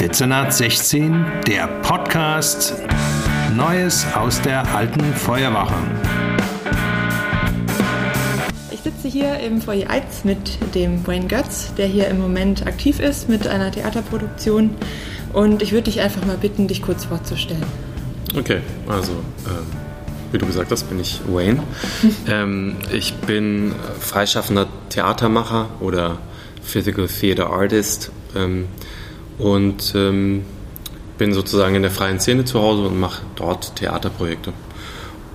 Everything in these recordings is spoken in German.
Dezernat 16, der Podcast Neues aus der alten Feuerwache. Ich sitze hier im Foyer 1 mit dem Wayne Götz, der hier im Moment aktiv ist mit einer Theaterproduktion. Und ich würde dich einfach mal bitten, dich kurz vorzustellen. Okay, also ähm, wie du gesagt hast, bin ich Wayne. ähm, ich bin freischaffender Theatermacher oder Physical Theater Artist ähm, und ähm, bin sozusagen in der freien Szene zu Hause und mache dort Theaterprojekte.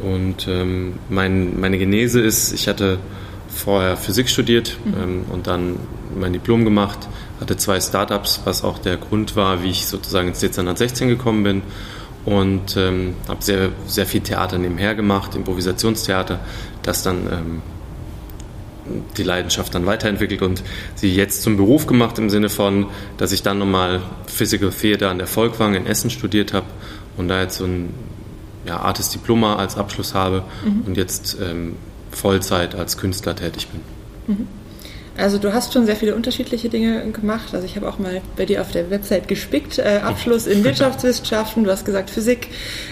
Und ähm, mein, meine Genese ist, ich hatte vorher Physik studiert mhm. ähm, und dann mein Diplom gemacht, hatte zwei Startups, was auch der Grund war, wie ich sozusagen ins Dezernat 16 gekommen bin und ähm, habe sehr, sehr viel Theater nebenher gemacht, Improvisationstheater, das dann ähm, die Leidenschaft dann weiterentwickelt und sie jetzt zum Beruf gemacht im Sinne von, dass ich dann nochmal Physical Theater an der Volkwang in Essen studiert habe und da jetzt so ein ja, Artist Diploma als Abschluss habe mhm. und jetzt ähm, Vollzeit als Künstler tätig bin. Mhm. Also du hast schon sehr viele unterschiedliche Dinge gemacht. Also ich habe auch mal bei dir auf der Website gespickt. Äh, Abschluss in Wirtschaftswissenschaften, du hast gesagt Physik.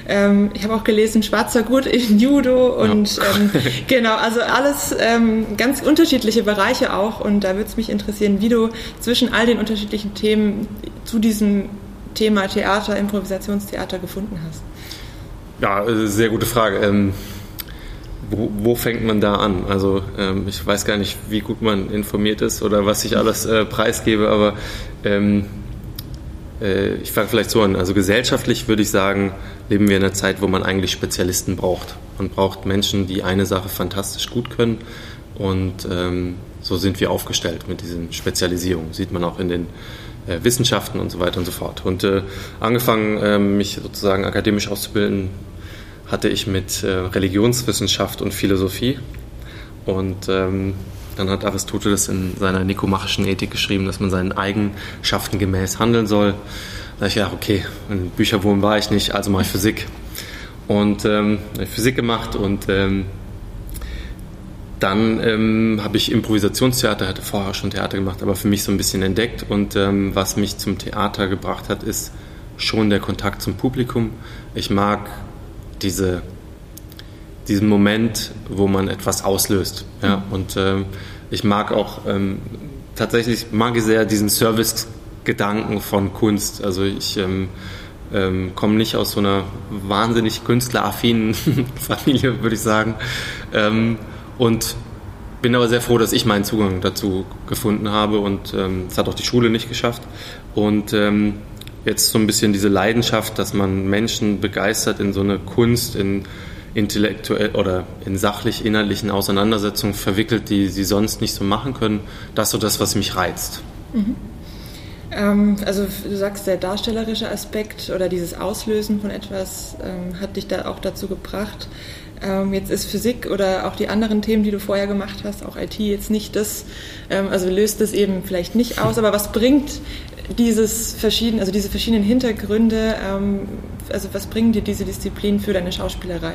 Ähm, ich habe auch gelesen Schwarzer Gurt in Judo und ja. ähm, genau, also alles ähm, ganz unterschiedliche Bereiche auch. Und da würde es mich interessieren, wie du zwischen all den unterschiedlichen Themen zu diesem Thema Theater, Improvisationstheater gefunden hast. Ja, äh, sehr gute Frage. Wo, wo, fängt man da an? Also ähm, ich weiß gar nicht, wie gut man informiert ist oder was ich alles äh, preisgebe, aber ähm, äh, ich fange vielleicht so an. Also gesellschaftlich würde ich sagen, leben wir in einer Zeit, wo man eigentlich Spezialisten braucht. Man braucht Menschen, die eine Sache fantastisch gut können und ähm, so sind wir aufgestellt mit diesen Spezialisierungen. Sieht man auch in den äh, Wissenschaften und so weiter und so fort. Und äh, angefangen, ähm, mich sozusagen akademisch auszubilden, hatte ich mit äh, Religionswissenschaft und Philosophie. Und ähm, dann hat Aristoteles in seiner nikomachischen Ethik geschrieben, dass man seinen Eigenschaften gemäß handeln soll. Da ich ja, okay, in Bücherwurm war ich nicht, also mache ich Physik. Und ähm, habe Physik gemacht und ähm, dann ähm, habe ich Improvisationstheater, hatte vorher schon Theater gemacht, aber für mich so ein bisschen entdeckt. Und ähm, was mich zum Theater gebracht hat, ist schon der Kontakt zum Publikum. Ich mag diese, diesen Moment, wo man etwas auslöst. Ja? Mhm. Und ähm, ich mag auch ähm, tatsächlich mag ich sehr diesen Service-Gedanken von Kunst. Also ich ähm, ähm, komme nicht aus so einer wahnsinnig künstleraffinen Familie, würde ich sagen. Ähm, und bin aber sehr froh, dass ich meinen Zugang dazu gefunden habe und ähm, es hat auch die Schule nicht geschafft. Und ähm, jetzt so ein bisschen diese Leidenschaft, dass man Menschen begeistert in so eine Kunst, in intellektuell oder in sachlich inhaltlichen Auseinandersetzungen verwickelt, die sie sonst nicht so machen können. Das ist so das, was mich reizt. Mhm. Ähm, also du sagst, der darstellerische Aspekt oder dieses Auslösen von etwas ähm, hat dich da auch dazu gebracht. Ähm, jetzt ist Physik oder auch die anderen Themen, die du vorher gemacht hast, auch IT jetzt nicht das, ähm, also löst das eben vielleicht nicht aus, aber was bringt dieses verschieden, also diese verschiedenen Hintergründe, ähm, also was bringen dir diese Disziplin für deine Schauspielerei?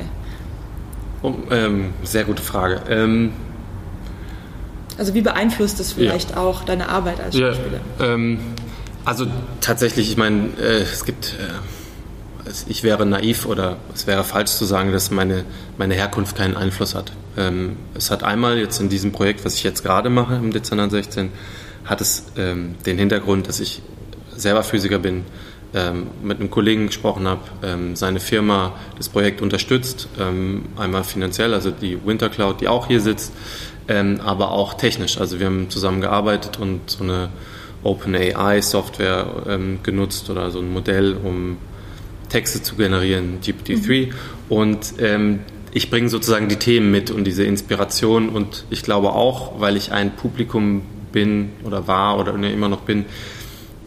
Oh, ähm, sehr gute Frage. Ähm, also wie beeinflusst es vielleicht ja. auch deine Arbeit als Schauspieler? Ja, ähm, also tatsächlich, ich meine, äh, es gibt, äh, ich wäre naiv oder es wäre falsch zu sagen, dass meine, meine Herkunft keinen Einfluss hat. Ähm, es hat einmal jetzt in diesem Projekt, was ich jetzt gerade mache im Dezember 16, hat es ähm, den Hintergrund, dass ich selber Physiker bin, ähm, mit einem Kollegen gesprochen habe, ähm, seine Firma das Projekt unterstützt, ähm, einmal finanziell, also die Wintercloud, die auch hier sitzt, ähm, aber auch technisch. Also wir haben zusammen gearbeitet und so eine OpenAI-Software ähm, genutzt oder so ein Modell, um Texte zu generieren, GPT-3. Mhm. Und ich bringe sozusagen die Themen mit und diese Inspiration und ich glaube auch, weil ich ein Publikum bin oder war oder immer noch bin,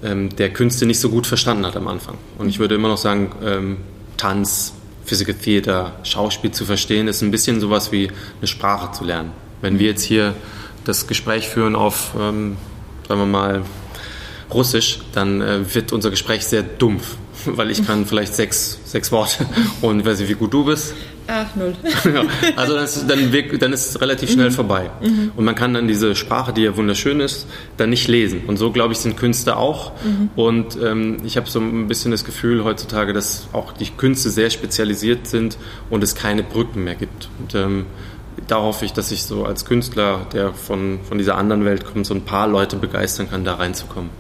ähm, der Künste nicht so gut verstanden hat am Anfang. Und ich würde immer noch sagen, ähm, Tanz, Physical Theater, Schauspiel zu verstehen, ist ein bisschen sowas wie eine Sprache zu lernen. Wenn wir jetzt hier das Gespräch führen auf, ähm, sagen wir mal, Russisch, dann äh, wird unser Gespräch sehr dumpf, weil ich kann vielleicht sechs, sechs Worte und weiß nicht, wie gut du bist. Ach, null. ja, also das, dann, wirkt, dann ist es relativ schnell mhm. vorbei. Mhm. Und man kann dann diese Sprache, die ja wunderschön ist, dann nicht lesen. Und so, glaube ich, sind Künste auch. Mhm. Und ähm, ich habe so ein bisschen das Gefühl heutzutage, dass auch die Künste sehr spezialisiert sind und es keine Brücken mehr gibt. Und ähm, da hoffe ich, dass ich so als Künstler, der von, von dieser anderen Welt kommt, so ein paar Leute begeistern kann, da reinzukommen.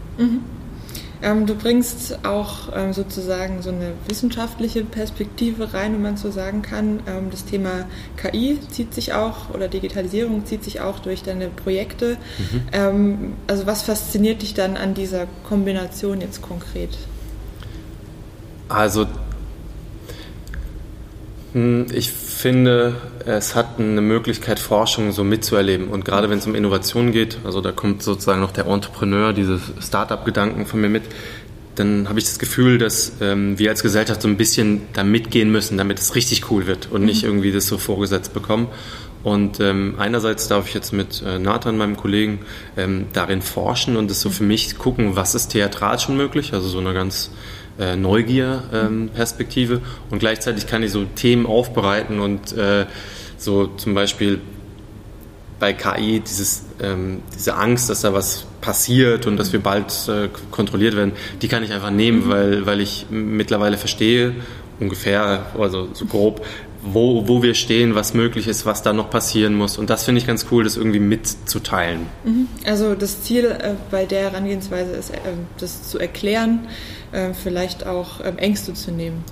Ähm, du bringst auch ähm, sozusagen so eine wissenschaftliche Perspektive rein, wenn man so sagen kann. Ähm, das Thema KI zieht sich auch oder Digitalisierung zieht sich auch durch deine Projekte. Mhm. Ähm, also was fasziniert dich dann an dieser Kombination jetzt konkret? Also ich finde, es hat eine Möglichkeit, Forschung so mitzuerleben. Und gerade wenn es um Innovation geht, also da kommt sozusagen noch der Entrepreneur, diese Start-up-Gedanken von mir mit, dann habe ich das Gefühl, dass ähm, wir als Gesellschaft so ein bisschen da mitgehen müssen, damit es richtig cool wird und nicht mhm. irgendwie das so vorgesetzt bekommen. Und ähm, einerseits darf ich jetzt mit äh, Nathan, meinem Kollegen, ähm, darin forschen und es so für mich gucken, was ist theatral schon möglich, also so eine ganz äh, Neugier-Perspektive ähm, und gleichzeitig kann ich so Themen aufbereiten und äh, so zum Beispiel bei KI dieses, ähm, diese Angst, dass da was passiert und dass wir bald äh, kontrolliert werden, die kann ich einfach nehmen, mhm. weil, weil ich mittlerweile verstehe, ungefähr, also so grob, wo, wo wir stehen, was möglich ist, was da noch passieren muss. Und das finde ich ganz cool, das irgendwie mitzuteilen. Mhm. Also das Ziel äh, bei der Herangehensweise ist, äh, das zu erklären, äh, vielleicht auch ähm, Ängste zu nehmen.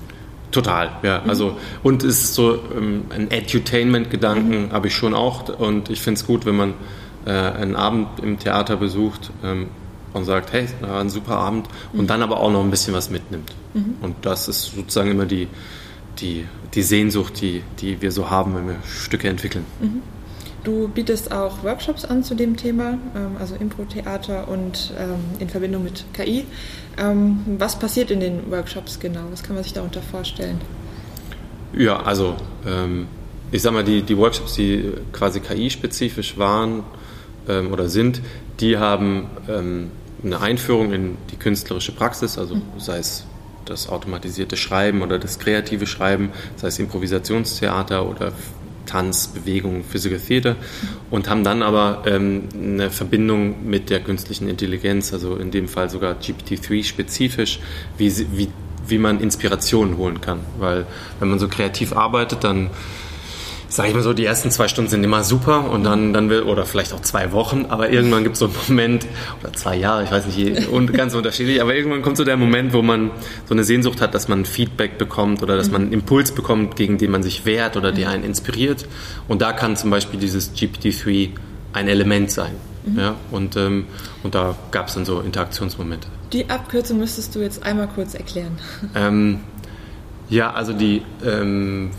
Total, ja. Mhm. Also und es ist so ähm, ein Edutainment-Gedanken mhm. habe ich schon auch und ich finde es gut, wenn man einen Abend im Theater besucht ähm, und sagt, hey, war ein super Abend und mhm. dann aber auch noch ein bisschen was mitnimmt. Mhm. Und das ist sozusagen immer die die, die Sehnsucht, die, die wir so haben, wenn wir Stücke entwickeln. Mhm. Du bietest auch Workshops an zu dem Thema, ähm, also Impro-Theater und ähm, in Verbindung mit KI. Ähm, was passiert in den Workshops genau? Was kann man sich darunter vorstellen? Ja, also ich sag mal, die, die Workshops, die quasi KI-spezifisch waren oder sind, die haben eine Einführung in die künstlerische Praxis, also mhm. sei es das automatisierte Schreiben oder das kreative Schreiben, sei es Improvisationstheater oder Tanz, Bewegung, Physical Theater und haben dann aber ähm, eine Verbindung mit der künstlichen Intelligenz, also in dem Fall sogar GPT-3 spezifisch, wie, wie, wie man Inspirationen holen kann. Weil wenn man so kreativ arbeitet, dann sage ich mal so, die ersten zwei Stunden sind immer super und dann, dann will, oder vielleicht auch zwei Wochen, aber irgendwann gibt es so einen Moment, oder zwei Jahre, ich weiß nicht, und ganz unterschiedlich, aber irgendwann kommt so der Moment, wo man so eine Sehnsucht hat, dass man Feedback bekommt oder dass man einen Impuls bekommt, gegen den man sich wehrt oder der einen inspiriert. Und da kann zum Beispiel dieses GPT-3 ein Element sein. Mhm. Ja, und, ähm, und da gab es dann so Interaktionsmomente. Die Abkürzung müsstest du jetzt einmal kurz erklären. Ähm, ja, also die ähm,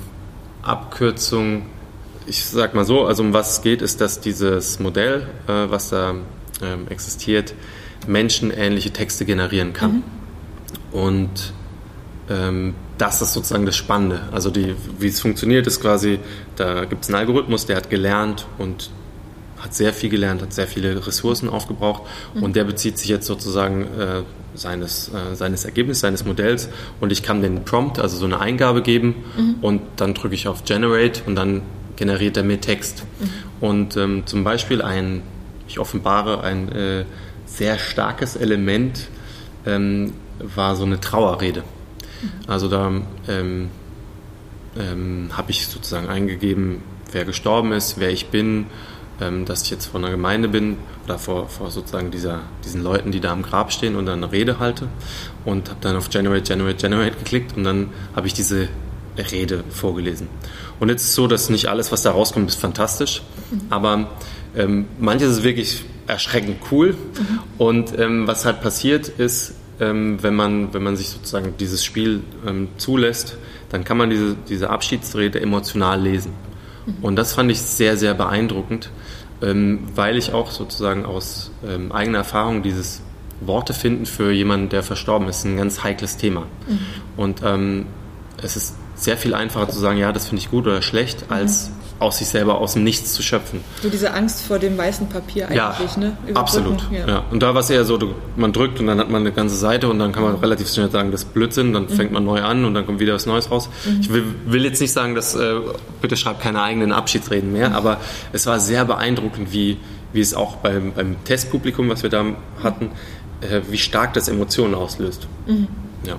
Abkürzung, ich sag mal so, also um was es geht, ist, dass dieses Modell, äh, was da ähm, existiert, menschenähnliche Texte generieren kann. Mhm. Und ähm, das ist sozusagen das Spannende. Also die, wie es funktioniert, ist quasi, da gibt es einen Algorithmus, der hat gelernt und hat sehr viel gelernt, hat sehr viele Ressourcen aufgebraucht mhm. und der bezieht sich jetzt sozusagen äh, seines, äh, seines Ergebnisses, seines Modells und ich kann den Prompt, also so eine Eingabe geben mhm. und dann drücke ich auf Generate und dann generiert er mir Text. Mhm. Und ähm, zum Beispiel ein, ich offenbare ein äh, sehr starkes Element ähm, war so eine Trauerrede. Mhm. Also da ähm, ähm, habe ich sozusagen eingegeben, wer gestorben ist, wer ich bin, ähm, dass ich jetzt vor einer Gemeinde bin oder vor, vor sozusagen dieser, diesen Leuten, die da am Grab stehen und dann eine Rede halte und habe dann auf Generate, Generate, Generate geklickt und dann habe ich diese Rede vorgelesen. Und jetzt ist es so, dass nicht alles, was da rauskommt, ist fantastisch, mhm. aber ähm, manches ist wirklich erschreckend cool mhm. und ähm, was halt passiert ist, ähm, wenn, man, wenn man sich sozusagen dieses Spiel ähm, zulässt, dann kann man diese, diese Abschiedsrede emotional lesen. Mhm. Und das fand ich sehr, sehr beeindruckend, ähm, weil ich auch sozusagen aus ähm, eigener Erfahrung dieses Worte finden für jemanden, der verstorben ist, ein ganz heikles Thema. Mhm. Und ähm, es ist sehr viel einfacher zu sagen, ja, das finde ich gut oder schlecht, mhm. als aus sich selber, aus dem Nichts zu schöpfen. So diese Angst vor dem weißen Papier eigentlich, ja, ne? Überbrücken. Absolut. Ja. ja. Und da war es eher so, man drückt und dann hat man eine ganze Seite und dann kann man relativ schnell sagen, das ist Blödsinn, dann mhm. fängt man neu an und dann kommt wieder was Neues raus. Mhm. Ich will, will, jetzt nicht sagen, dass äh, bitte schreibt keine eigenen Abschiedsreden mehr, mhm. aber es war sehr beeindruckend, wie, wie es auch beim, beim Testpublikum, was wir da hatten, äh, wie stark das Emotionen auslöst. Mhm. Ja.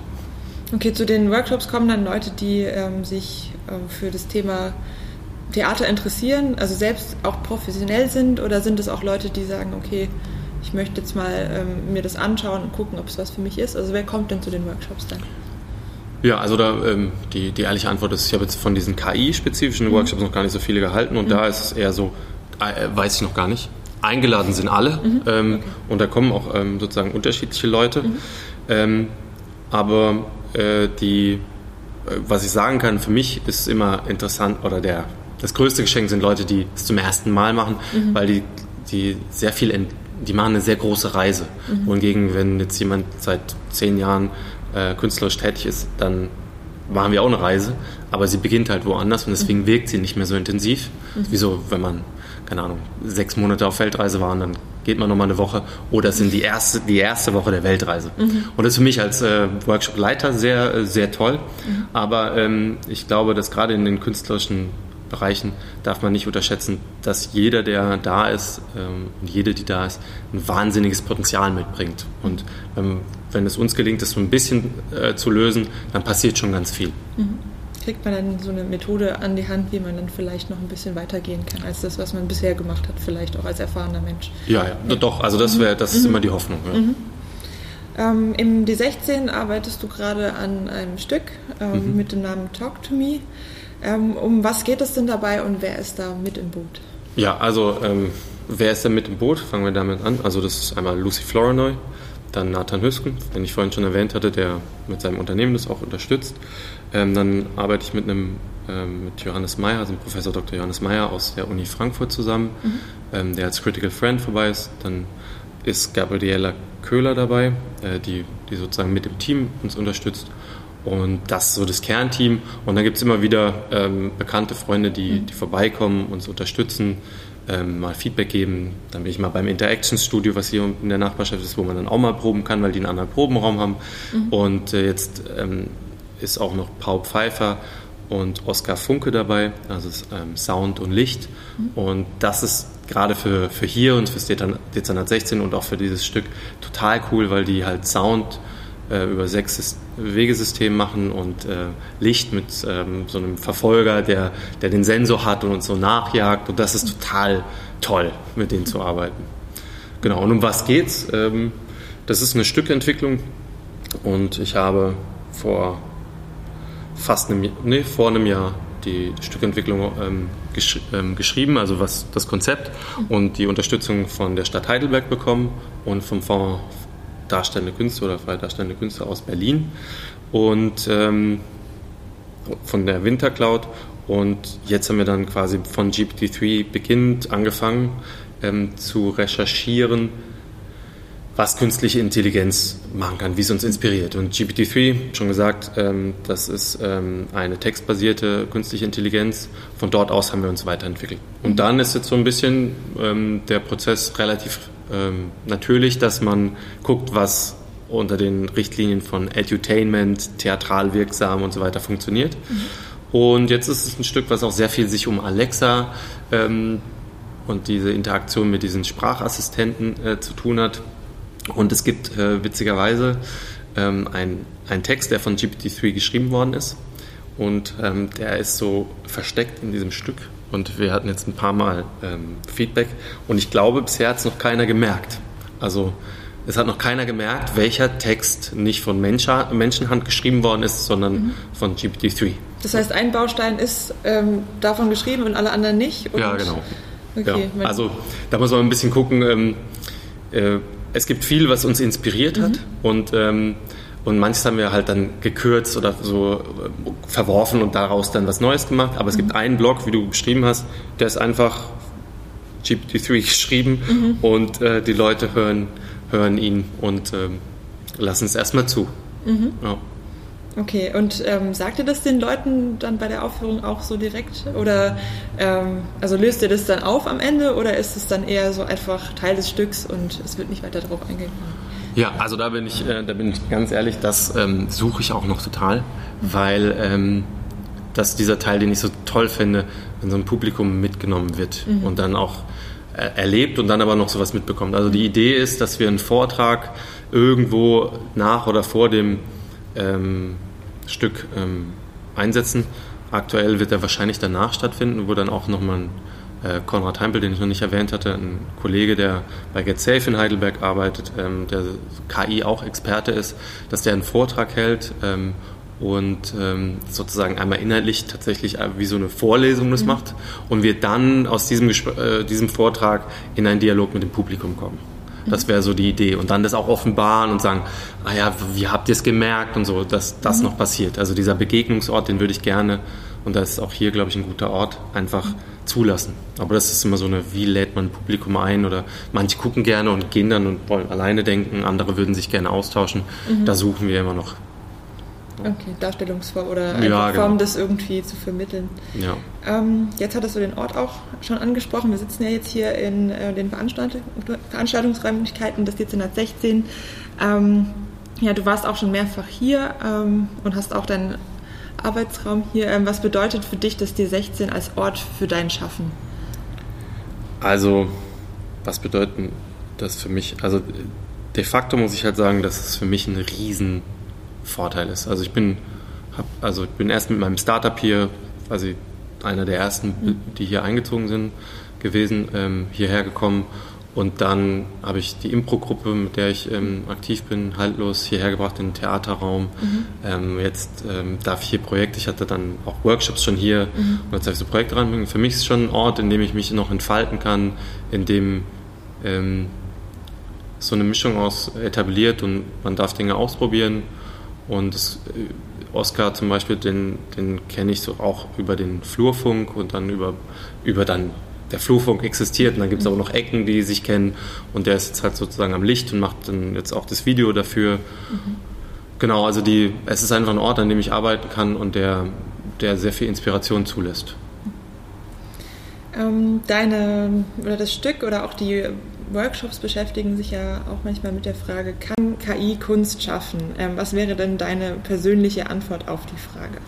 Okay, zu den Workshops kommen dann Leute, die ähm, sich äh, für das Thema Theater interessieren, also selbst auch professionell sind, oder sind es auch Leute, die sagen, okay, ich möchte jetzt mal ähm, mir das anschauen und gucken, ob es was für mich ist? Also wer kommt denn zu den Workshops dann? Ja, also da ähm, die, die ehrliche Antwort ist, ich habe jetzt von diesen KI-spezifischen mhm. Workshops noch gar nicht so viele gehalten und mhm. da ist es eher so, äh, weiß ich noch gar nicht. Eingeladen sind alle mhm. ähm, okay. und da kommen auch ähm, sozusagen unterschiedliche Leute. Mhm. Ähm, aber äh, die, äh, was ich sagen kann, für mich ist immer interessant oder der, das größte Geschenk sind Leute, die es zum ersten Mal machen, mhm. weil die, die sehr viel, die machen eine sehr große Reise. Mhm. Wohingegen, wenn jetzt jemand seit zehn Jahren äh, künstlerisch tätig ist, dann machen wir auch eine Reise, aber sie beginnt halt woanders und deswegen mhm. wirkt sie nicht mehr so intensiv. Mhm. Wieso, wenn man, keine Ahnung, sechs Monate auf Feldreise war und dann geht man nochmal eine Woche oder es sind die erste, die erste Woche der Weltreise. Mhm. Und das ist für mich als äh, Workshop-Leiter sehr, äh, sehr toll. Mhm. Aber ähm, ich glaube, dass gerade in den künstlerischen Bereichen darf man nicht unterschätzen, dass jeder, der da ist ähm, und jede, die da ist, ein wahnsinniges Potenzial mitbringt. Und ähm, wenn es uns gelingt, das so ein bisschen äh, zu lösen, dann passiert schon ganz viel. Mhm kriegt man dann so eine Methode an die Hand, wie man dann vielleicht noch ein bisschen weitergehen kann, als das, was man bisher gemacht hat, vielleicht auch als erfahrener Mensch. Ja, ja, ja. doch, also das wäre, das ist mhm. immer die Hoffnung. Ja. Mhm. Ähm, Im D16 arbeitest du gerade an einem Stück ähm, mhm. mit dem Namen Talk to Me. Ähm, um was geht es denn dabei und wer ist da mit im Boot? Ja, also ähm, wer ist da mit im Boot? Fangen wir damit an. Also das ist einmal Lucy Flournoy, dann Nathan Hüsken, den ich vorhin schon erwähnt hatte, der mit seinem Unternehmen das auch unterstützt. Ähm, dann arbeite ich mit einem ähm, mit Johannes Meyer, also Professor Dr. Johannes Meyer aus der Uni Frankfurt zusammen, mhm. ähm, der als Critical Friend vorbei ist. Dann ist Gabriela Köhler dabei, äh, die, die sozusagen mit dem Team uns unterstützt. Und das ist so das Kernteam. Und dann gibt es immer wieder ähm, bekannte Freunde, die, mhm. die vorbeikommen, uns unterstützen, ähm, mal Feedback geben. Dann bin ich mal beim Interactions Studio, was hier in der Nachbarschaft ist, wo man dann auch mal proben kann, weil die einen anderen Probenraum haben. Mhm. Und äh, jetzt ähm, ist auch noch Paul Pfeiffer und Oskar Funke dabei, also ähm, Sound und Licht. Mhm. Und das ist gerade für, für hier und fürs Dezernat 16 und auch für dieses Stück total cool, weil die halt Sound äh, über sechs Wegesystem machen und äh, Licht mit ähm, so einem Verfolger, der, der den Sensor hat und uns so nachjagt. Und das ist total toll, mit denen zu arbeiten. Genau, und um was geht's? Ähm, das ist eine Stückentwicklung und ich habe vor fast einem, nee, vor einem Jahr die, Stückentwicklung ähm, gesch ähm, geschrieben, also was das Konzept und die Unterstützung von der Stadt Heidelberg bekommen und vom Fonds Darstellende Künste oder Freie Darstellende Künste aus Berlin und ähm, von der Wintercloud. Und jetzt haben wir dann quasi von GPT-3 beginnend angefangen ähm, zu recherchieren, was künstliche Intelligenz machen kann, wie es uns inspiriert. Und GPT-3, schon gesagt, ähm, das ist ähm, eine textbasierte künstliche Intelligenz. Von dort aus haben wir uns weiterentwickelt. Und dann ist jetzt so ein bisschen ähm, der Prozess relativ ähm, natürlich, dass man guckt, was unter den Richtlinien von Edutainment, theatral wirksam und so weiter funktioniert. Mhm. Und jetzt ist es ein Stück, was auch sehr viel sich um Alexa ähm, und diese Interaktion mit diesen Sprachassistenten äh, zu tun hat. Und es gibt äh, witzigerweise ähm, einen Text, der von GPT-3 geschrieben worden ist. Und ähm, der ist so versteckt in diesem Stück und wir hatten jetzt ein paar Mal ähm, Feedback und ich glaube, bisher hat es noch keiner gemerkt. Also es hat noch keiner gemerkt, welcher Text nicht von Mensch Menschenhand geschrieben worden ist, sondern mhm. von GPT-3. Das heißt, ein Baustein ist ähm, davon geschrieben und alle anderen nicht? ja, genau. Okay, ja. Also da muss man ein bisschen gucken. Ähm, äh, es gibt viel, was uns inspiriert hat mhm. und ähm, und manches haben wir halt dann gekürzt oder so äh, verworfen und daraus dann was Neues gemacht. Aber es gibt mhm. einen Blog, wie du beschrieben hast, der ist einfach GPT-3 geschrieben mhm. und äh, die Leute hören, hören ihn und ähm, lassen es erstmal zu. Mhm. Ja. Okay, und ähm, sagt ihr das den Leuten dann bei der Aufführung auch so direkt? Oder ähm, also löst ihr das dann auf am Ende oder ist es dann eher so einfach Teil des Stücks und es wird nicht weiter darauf eingegangen? Ja, also da bin ich, äh, da bin ich ganz ehrlich, das ähm, suche ich auch noch total, weil ähm, das dieser Teil, den ich so toll finde, wenn so ein Publikum mitgenommen wird mhm. und dann auch äh, erlebt und dann aber noch sowas mitbekommt. Also die Idee ist, dass wir einen Vortrag irgendwo nach oder vor dem ähm, Stück ähm, einsetzen. Aktuell wird er wahrscheinlich danach stattfinden, wo dann auch nochmal ein Konrad Heimpel, den ich noch nicht erwähnt hatte, ein Kollege, der bei Get Safe in Heidelberg arbeitet, ähm, der KI auch Experte ist, dass der einen Vortrag hält ähm, und ähm, sozusagen einmal inhaltlich tatsächlich äh, wie so eine Vorlesung das mhm. macht und wir dann aus diesem, äh, diesem Vortrag in einen Dialog mit dem Publikum kommen. Das wäre so die Idee. Und dann das auch offenbaren und sagen, ah ja, wie habt ihr es gemerkt und so, dass das mhm. noch passiert. Also dieser Begegnungsort, den würde ich gerne, und da ist auch hier, glaube ich, ein guter Ort, einfach mhm. Zulassen. Aber das ist immer so eine, wie lädt man ein Publikum ein oder manche gucken gerne und gehen dann und wollen alleine denken, andere würden sich gerne austauschen. Mhm. Da suchen wir immer noch Okay, Darstellungsform oder eine ja, Form, genau. das irgendwie zu vermitteln. Ja. Ähm, jetzt hattest du den Ort auch schon angesprochen. Wir sitzen ja jetzt hier in äh, den Veranstaltung, Veranstaltungsräumlichkeiten des 1716. Ähm, ja, du warst auch schon mehrfach hier ähm, und hast auch deinen Arbeitsraum hier. Ähm, was bedeutet für dich das D16 als Ort für dein Schaffen? Also, was bedeutet das für mich? Also, de facto muss ich halt sagen, dass es für mich ein riesen Vorteil ist. Also ich bin, hab, also ich bin erst mit meinem Startup hier, also einer der ersten, die hier eingezogen sind, gewesen, ähm, hierher gekommen. Und dann habe ich die Impro-Gruppe, mit der ich ähm, aktiv bin, haltlos hierher gebracht in den Theaterraum. Mhm. Ähm, jetzt ähm, darf ich hier Projekte, ich hatte dann auch Workshops schon hier mhm. und jetzt darf ich so Projekte ranbringen. Für mich ist es schon ein Ort, in dem ich mich noch entfalten kann, in dem ähm, so eine Mischung aus etabliert und man darf Dinge ausprobieren und das, äh, Oscar zum Beispiel, den, den kenne ich so auch über den Flurfunk und dann über, über dann der Flurfunk existiert und dann gibt es aber noch Ecken, die sich kennen und der ist jetzt halt sozusagen am Licht und macht dann jetzt auch das Video dafür. Mhm. Genau, also die, es ist einfach ein Ort, an dem ich arbeiten kann und der, der sehr viel Inspiration zulässt. Ähm, deine oder das Stück oder auch die Workshops beschäftigen sich ja auch manchmal mit der Frage, kann KI Kunst schaffen? Ähm, was wäre denn deine persönliche Antwort auf die Frage?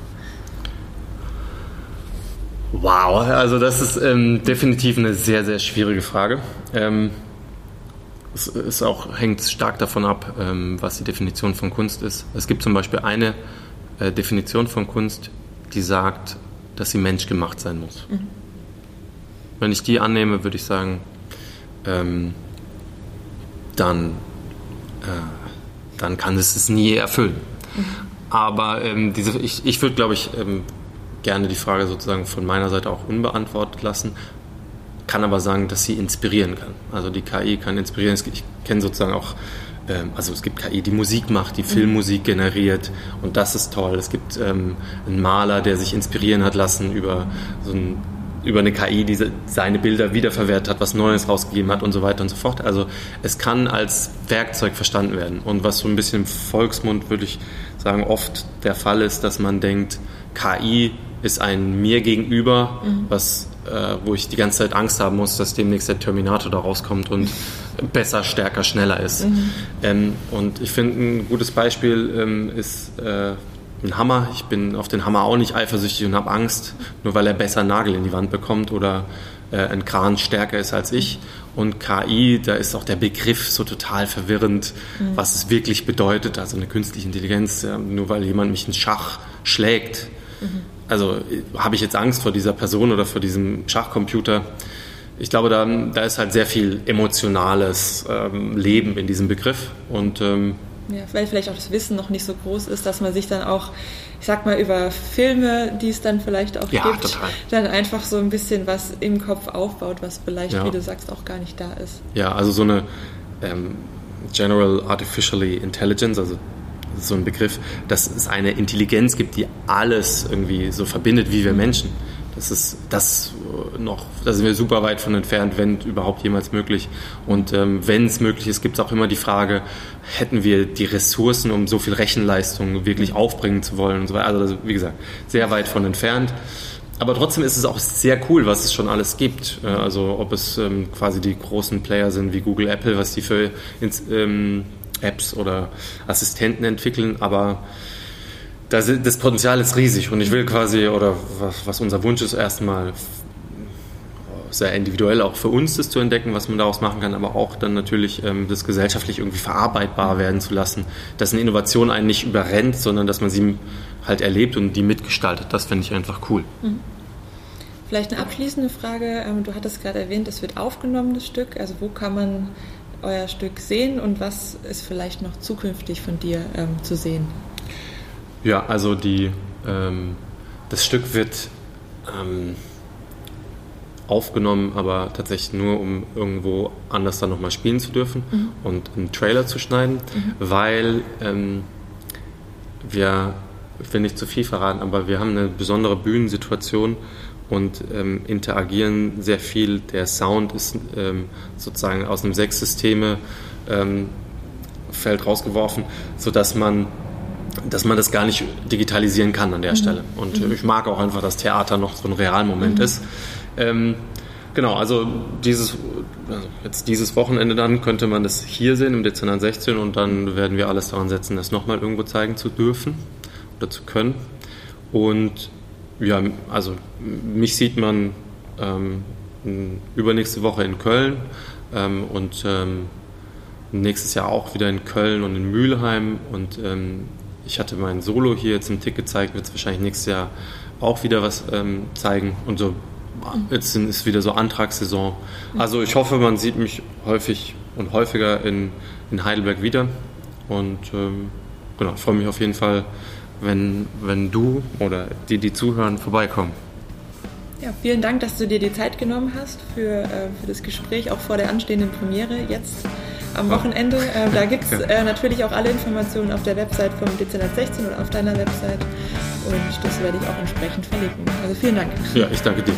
Wow, also das ist ähm, definitiv eine sehr, sehr schwierige Frage. Ähm, es ist auch, hängt stark davon ab, ähm, was die Definition von Kunst ist. Es gibt zum Beispiel eine äh, Definition von Kunst, die sagt, dass sie menschgemacht sein muss. Mhm. Wenn ich die annehme, würde ich sagen, ähm, dann, äh, dann kann es es nie erfüllen. Mhm. Aber ähm, diese, ich, ich würde, glaube ich, ähm, gerne die Frage sozusagen von meiner Seite auch unbeantwortet lassen, kann aber sagen, dass sie inspirieren kann. Also die KI kann inspirieren. Ich kenne sozusagen auch, ähm, also es gibt KI, die Musik macht, die Filmmusik generiert und das ist toll. Es gibt ähm, einen Maler, der sich inspirieren hat lassen über so ein über eine KI, die seine Bilder wiederverwertet hat, was Neues rausgegeben hat und so weiter und so fort. Also es kann als Werkzeug verstanden werden. Und was so ein bisschen im Volksmund, würde ich sagen, oft der Fall ist, dass man denkt, KI ist ein mir gegenüber, mhm. was, äh, wo ich die ganze Zeit Angst haben muss, dass demnächst der Terminator da rauskommt und besser, stärker, schneller ist. Mhm. Ähm, und ich finde, ein gutes Beispiel ähm, ist äh, ein Hammer. Ich bin auf den Hammer auch nicht eifersüchtig und habe Angst, nur weil er besser einen Nagel in die Wand bekommt oder äh, ein Kran stärker ist als ich. Und KI, da ist auch der Begriff so total verwirrend, mhm. was es wirklich bedeutet. Also eine künstliche Intelligenz, ja, nur weil jemand mich in Schach schlägt. Mhm. Also habe ich jetzt Angst vor dieser Person oder vor diesem Schachcomputer. Ich glaube, da, da ist halt sehr viel emotionales ähm, Leben in diesem Begriff. Und ähm, ja, weil vielleicht auch das Wissen noch nicht so groß ist, dass man sich dann auch, ich sag mal, über Filme, die es dann vielleicht auch ja, gibt, total. dann einfach so ein bisschen was im Kopf aufbaut, was vielleicht, ja. wie du sagst, auch gar nicht da ist. Ja, also so eine ähm, General Artificially Intelligence, also so ein Begriff, dass es eine Intelligenz gibt, die alles irgendwie so verbindet wie wir Menschen. Das ist das noch, da sind wir super weit von entfernt, wenn überhaupt jemals möglich. Und ähm, wenn es möglich ist, gibt es auch immer die Frage, hätten wir die Ressourcen, um so viel Rechenleistung wirklich aufbringen zu wollen und so weiter. Also wie gesagt, sehr weit von entfernt. Aber trotzdem ist es auch sehr cool, was es schon alles gibt. Äh, also ob es ähm, quasi die großen Player sind wie Google, Apple, was die für ähm, Apps oder Assistenten entwickeln, aber das, das Potenzial ist riesig und ich will quasi, oder was, was unser Wunsch ist, erstmal sehr individuell auch für uns das zu entdecken, was man daraus machen kann, aber auch dann natürlich ähm, das gesellschaftlich irgendwie verarbeitbar werden zu lassen, dass eine Innovation einen nicht überrennt, sondern dass man sie halt erlebt und die mitgestaltet. Das finde ich einfach cool. Mhm. Vielleicht eine abschließende Frage. Ähm, du hattest gerade erwähnt, es wird aufgenommen, das Stück. Also wo kann man euer Stück sehen und was ist vielleicht noch zukünftig von dir ähm, zu sehen? Ja, also die, ähm, das Stück wird ähm, aufgenommen, aber tatsächlich nur, um irgendwo anders dann nochmal spielen zu dürfen mhm. und einen Trailer zu schneiden, mhm. weil ähm, wir, ich will nicht zu viel verraten, aber wir haben eine besondere Bühnensituation und ähm, interagieren sehr viel. Der Sound ist ähm, sozusagen aus einem sechs Systeme ähm, Feld rausgeworfen, sodass man dass man das gar nicht digitalisieren kann an der mhm. Stelle. Und mhm. ich mag auch einfach, dass Theater noch so ein Realmoment mhm. ist. Ähm, genau, also dieses, also jetzt dieses Wochenende dann könnte man das hier sehen im Dezember 16 und dann werden wir alles daran setzen, das nochmal irgendwo zeigen zu dürfen oder zu können. Und ja, also mich sieht man ähm, übernächste Woche in Köln ähm, und ähm, nächstes Jahr auch wieder in Köln und in Mülheim. Und ähm, ich hatte mein Solo hier jetzt im Tick gezeigt, wird es wahrscheinlich nächstes Jahr auch wieder was ähm, zeigen. Und so jetzt ist wieder so Antragssaison. Also ich hoffe, man sieht mich häufig und häufiger in, in Heidelberg wieder. Und ähm, genau, freue mich auf jeden Fall wenn, wenn du oder die, die zuhören, vorbeikommen. Ja, vielen Dank, dass du dir die Zeit genommen hast für, äh, für das Gespräch, auch vor der anstehenden Premiere jetzt am Wochenende. Äh, da gibt es äh, natürlich auch alle Informationen auf der Website vom Dezernat 16 oder auf deiner Website und das werde ich auch entsprechend verlinken. Also vielen Dank. Ja, ich danke dir.